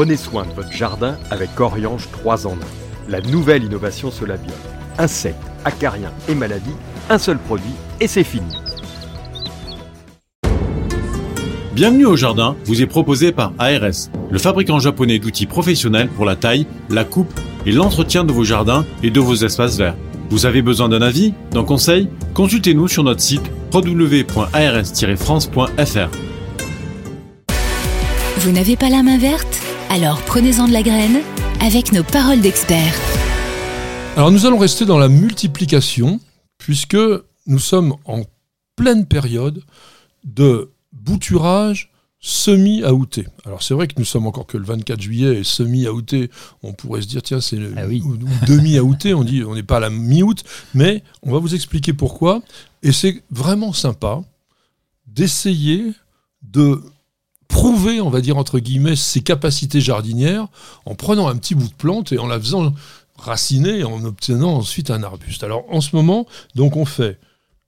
Prenez soin de votre jardin avec Oriange 3 en 1. La nouvelle innovation Solabium. Insectes, acariens et maladies, un seul produit et c'est fini. Bienvenue au jardin vous est proposé par ARS, le fabricant japonais d'outils professionnels pour la taille, la coupe et l'entretien de vos jardins et de vos espaces verts. Vous avez besoin d'un avis, d'un conseil? Consultez-nous sur notre site www.ars-france.fr. Vous n'avez pas la main verte? Alors prenez-en de la graine avec nos paroles d'experts. Alors nous allons rester dans la multiplication puisque nous sommes en pleine période de bouturage semi-outé. Alors c'est vrai que nous sommes encore que le 24 juillet et semi-outé, on pourrait se dire tiens c'est Ah oui. ou- ou demi-outé, on dit on n'est pas à la mi-août, mais on va vous expliquer pourquoi. Et c'est vraiment sympa d'essayer de prouver, on va dire entre guillemets, ses capacités jardinières en prenant un petit bout de plante et en la faisant raciner et en obtenant ensuite un arbuste. Alors en ce moment, donc on fait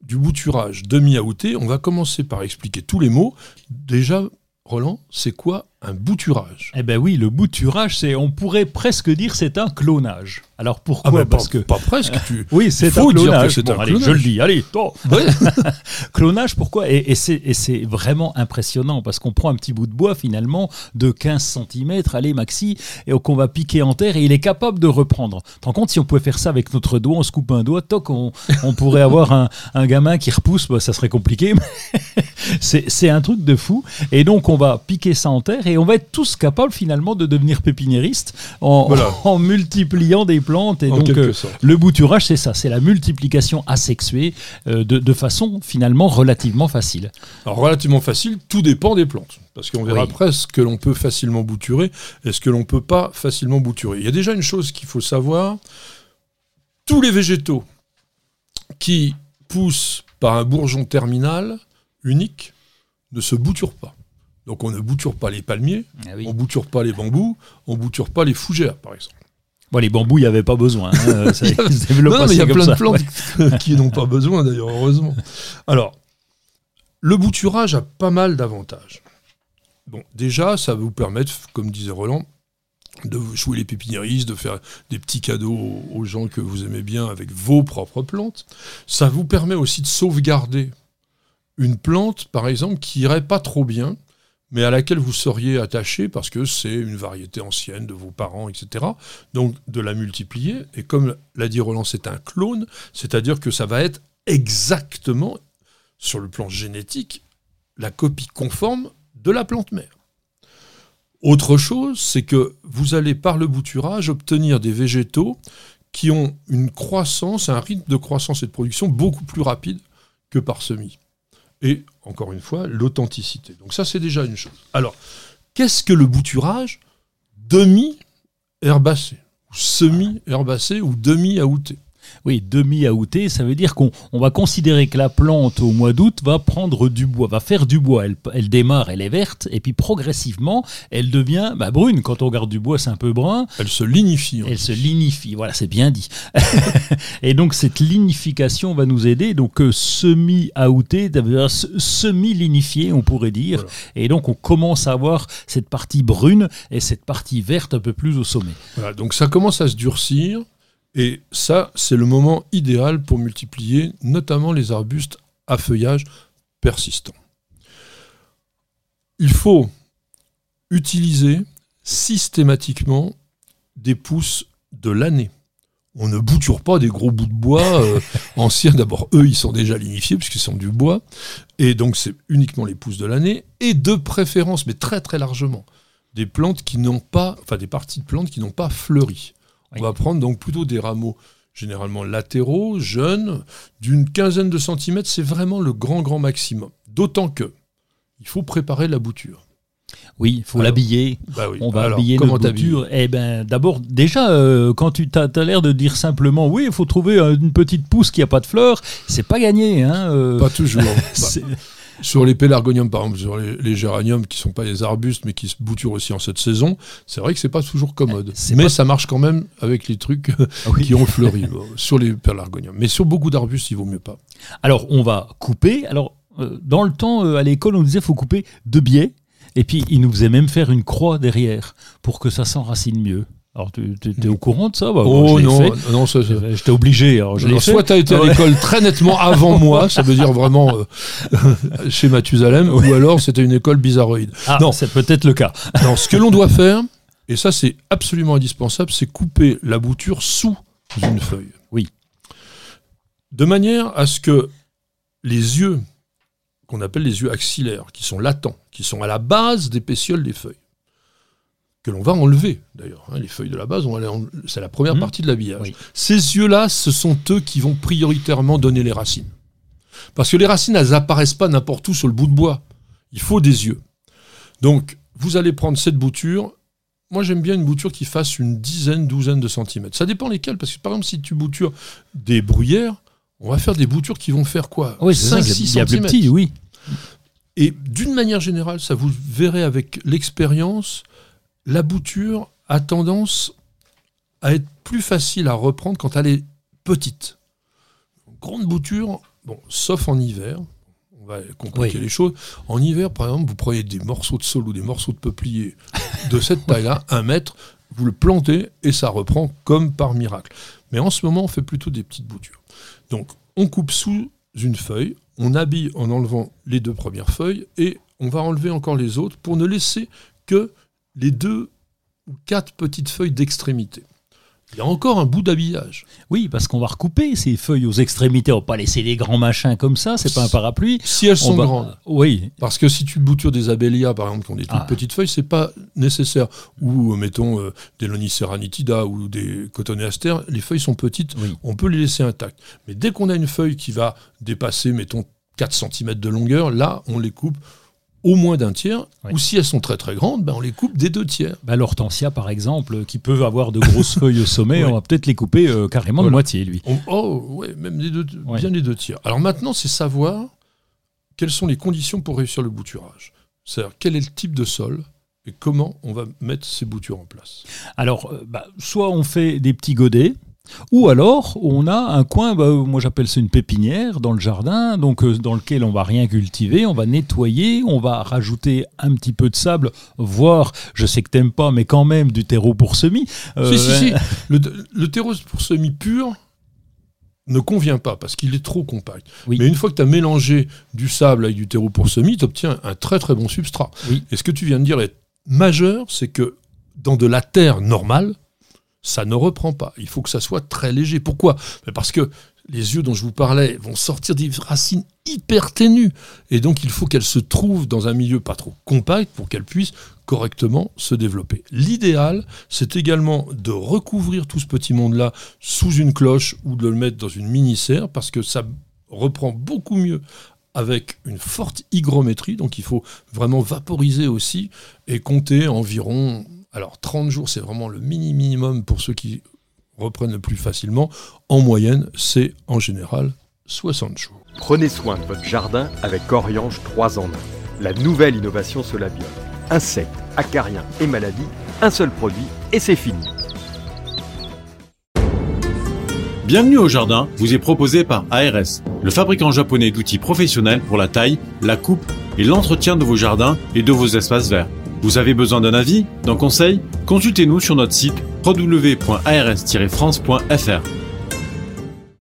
du bouturage demi-outé. On va commencer par expliquer tous les mots. Déjà, Roland, c'est quoi un bouturage? Eh ben oui, le bouturage, c'est, on pourrait presque dire, c'est un clonage. Alors pourquoi Ah bah, Parce pas, que pas presque. Tu... oui, c'est un clonage. c'est Bon, un allez, clonage. je le dis. Allez, oh. Ouais. clonage, pourquoi? Et, et c'est, vraiment impressionnant parce qu'on prend un petit bout de bois finalement de 15 cm, allez maxi, et qu'on va piquer en terre et il est capable de reprendre. Tu rends compte si on pouvait faire ça avec notre doigt, on se coupe un doigt, toc, on, on pourrait avoir un, un gamin qui repousse, bah, ça serait compliqué. mais c'est, un truc de fou. Et donc on va piquer ça en terre et on va être tous capables finalement de devenir pépiniériste en, Voilà. en multipliant des plantes. Et En donc euh, le bouturage, c'est ça, c'est la multiplication asexuée euh, de, de façon finalement relativement facile. Alors relativement facile, tout dépend des plantes. Parce qu'on verra Oui. après ce que l'on peut facilement bouturer et ce que l'on ne peut pas facilement bouturer. Il y a déjà une chose qu'il faut savoir. Tous les végétaux qui poussent par un bourgeon terminal unique ne se bouturent pas. Donc on ne bouture pas les palmiers, on bouture pas les bambous, on bouture pas les fougères par exemple. Bon, les bambous, il n'y avait pas besoin. hein, euh, ça, il y a plein de plantes ouais. qui n'ont pas besoin d'ailleurs, heureusement. Alors, le bouturage a pas mal d'avantages. Bon, déjà, ça va vous permettre, comme disait Roland, de jouer les pépiniéristes, de faire des petits cadeaux aux- aux gens que vous aimez bien avec vos propres plantes. Ça vous permet aussi de sauvegarder une plante, par exemple, qui irait pas trop bien, mais à laquelle vous seriez attaché parce que c'est une variété ancienne de vos parents, etc. Donc de la multiplier, et comme l'a dit Roland, c'est un clone, c'est-à-dire que ça va être exactement, sur le plan génétique, la copie conforme de la plante mère. Autre chose, c'est que vous allez par le bouturage obtenir des végétaux qui ont une croissance, un rythme de croissance et de production beaucoup plus rapide que par semis. Et encore une fois, l'authenticité. Donc ça, c'est déjà une chose. Alors, qu'est-ce que le bouturage demi-herbacé ou semi-herbacé ou demi-aouté? Oui, demi-aouté, ça veut dire qu'on on va considérer que la plante au mois d'août va prendre du bois, va faire du bois. Elle, elle démarre, elle est verte, et puis progressivement, elle devient bah, brune. Quand on regarde du bois, c'est un peu brun. Elle se lignifie. Elle dit. se lignifie, voilà, c'est bien dit. et donc cette lignification va nous aider. Donc euh, semi-aouté, ça veut dire se- semi-lignifié, on pourrait dire. Voilà. Et donc on commence à avoir cette partie brune et cette partie verte un peu plus au sommet. Voilà, donc ça commence à se durcir, et ça, c'est le moment idéal pour multiplier notamment les arbustes à feuillage persistant. Il faut utiliser systématiquement des pousses de l'année. On ne bouture pas des gros bouts de bois euh, anciens. D'abord, eux, ils sont déjà lignifiés puisqu'ils sont du bois. Et donc, c'est uniquement les pousses de l'année. Et de préférence, mais très très largement, des plantes qui n'ont pas, enfin des parties de plantes qui n'ont pas fleuri. Oui. On va prendre donc plutôt des rameaux généralement latéraux, jeunes, d'une quinzaine de centimètres, c'est vraiment le grand grand maximum. D'autant que il faut préparer la bouture. Oui, il faut l'habiller. Bah oui. On va Alors, habiller notre bouture. Eh ben, d'abord, déjà, euh, quand tu t'as l'air de dire simplement, oui, il faut trouver euh, une petite pousse qui a pas de fleurs, c'est pas gagné. Hein, euh, Pas toujours. Bah, Sur les pélargoniums, par exemple, sur les, les géraniums qui sont pas des arbustes mais qui se bouturent aussi en cette saison, c'est vrai que c'est pas toujours commode. C'est Mais pas- ça marche quand même avec les trucs Ah oui. qui ont fleuri euh, sur les pélargoniums. Mais sur beaucoup d'arbustes, il vaut mieux pas. Alors, on va couper. Alors, euh, dans le temps, euh, à l'école, on disait faut couper de biais. Et puis, il nous faisait même faire une croix derrière pour que ça s'enracine mieux. Alors, tu es au courant de ça bah, Oh non, fait. J'étais obligé. Alors, je l'ai Alors, fait. soit tu as été à l'école très nettement avant moi, ça veut dire vraiment euh, chez Mathusalem, ou alors c'était une école bizarroïde. Ah, Non. c'est peut-être le cas. Non, ce que l'on doit faire, et ça c'est absolument indispensable, c'est couper la bouture sous une feuille. Oui. De manière à ce que les yeux, qu'on appelle les yeux axillaires, qui sont latents, qui sont à la base des pétioles des feuilles, que l'on va enlever d'ailleurs. hein, les feuilles de la base, c'est la première Mhm. partie de l'habillage. Oui. Ces yeux-là, ce sont eux qui vont prioritairement donner les racines. Parce que les racines, elles apparaissent pas n'importe où sur le bout de bois. Il faut des yeux. Donc, vous allez prendre cette bouture. Moi, j'aime bien une bouture qui fasse une dizaine, douzaine de centimètres. Ça dépend lesquels, parce que par exemple, si tu boutures des bruyères, on va faire des boutures qui vont faire quoi? Oui, c'est ça. 5, c'est 6 bien plus centimètres. petit, oui. Et d'une manière générale, ça vous verrez avec l'expérience, la bouture a tendance à être plus facile à reprendre quand elle est petite. Grande bouture, bon, sauf en hiver, on va compliquer Oui. les choses. En hiver, par exemple, vous prenez des morceaux de sol ou des morceaux de peuplier de cette taille-là, un mètre, vous le plantez et ça reprend comme par miracle. Mais en ce moment, on fait plutôt des petites boutures. Donc, on coupe sous une feuille, on habille en enlevant les deux premières feuilles et on va enlever encore les autres pour ne laisser que les deux ou quatre petites feuilles d'extrémité. Il y a encore un bout d'habillage. Oui, parce qu'on va recouper ces feuilles aux extrémités. On va pas laisser des grands machins comme ça. C'est pas un parapluie. Si elles sont va- grandes. Oui. Parce que si tu boutures des abélias, par exemple, qui ont des toutes Ah. petites feuilles, c'est pas nécessaire. Ou, euh, mettons, euh, des Lonicera nitida ou des cotonéastères, les feuilles sont petites, Oui. on peut les laisser intactes. Mais dès qu'on a une feuille qui va dépasser, mettons, 4 cm de longueur, là, on les coupe au moins d'un tiers. Oui. Ou si elles sont très très grandes, ben, on les coupe des deux tiers. Bah, L'hortensia, par exemple, qui peut avoir de grosses feuilles au sommet, Ouais. on va peut-être les couper euh, carrément de Voilà. moitié, lui. On- oh, ouais, même les deux, Ouais. bien les deux tiers. Alors maintenant, c'est savoir quelles sont les conditions pour réussir le bouturage. C'est-à-dire quel est le type de sol et comment on va mettre ces boutures en place. Alors, euh, bah, soit on fait des petits godets, ou alors on a un coin, bah, moi j'appelle ça une pépinière dans le jardin, donc euh, dans lequel on va rien cultiver, on va nettoyer, on va rajouter un petit peu de sable, voire, je sais que t'aimes pas, mais quand même du terreau pour semis. Euh, si, si, si. Le, le terreau pour semis pur ne convient pas parce qu'il est trop compact. Oui. Mais une fois que tu as mélangé du sable avec du terreau pour semis, tu obtiens un très très bon substrat. Oui. Et ce que tu viens de dire est majeur, c'est que dans de la terre normale, ça ne reprend pas. Il faut que ça soit très léger. Pourquoi? Ben Parce que les yeux dont je vous parlais vont sortir des racines hyper ténues. Et donc, il faut qu'elles se trouvent dans un milieu pas trop compact pour qu'elles puissent correctement se développer. L'idéal, c'est également de recouvrir tout ce petit monde-là sous une cloche ou de le mettre dans une mini-serre parce que ça reprend beaucoup mieux avec une forte hygrométrie. Donc, il faut vraiment vaporiser aussi et compter environ. Alors, 30 jours, c'est vraiment le mini minimum pour ceux qui reprennent le plus facilement. En moyenne, c'est en général 60 jours. Prenez soin de votre jardin avec Coriange 3 en 1. La nouvelle innovation Solabiol. Insectes, acariens et maladies, un seul produit et c'est fini. Bienvenue au jardin vous est proposé par ARS, le fabricant japonais d'outils professionnels pour la taille, la coupe et l'entretien de vos jardins et de vos espaces verts. Vous avez besoin d'un avis, d'un conseil? Consultez-nous sur notre site www.ars-france.fr.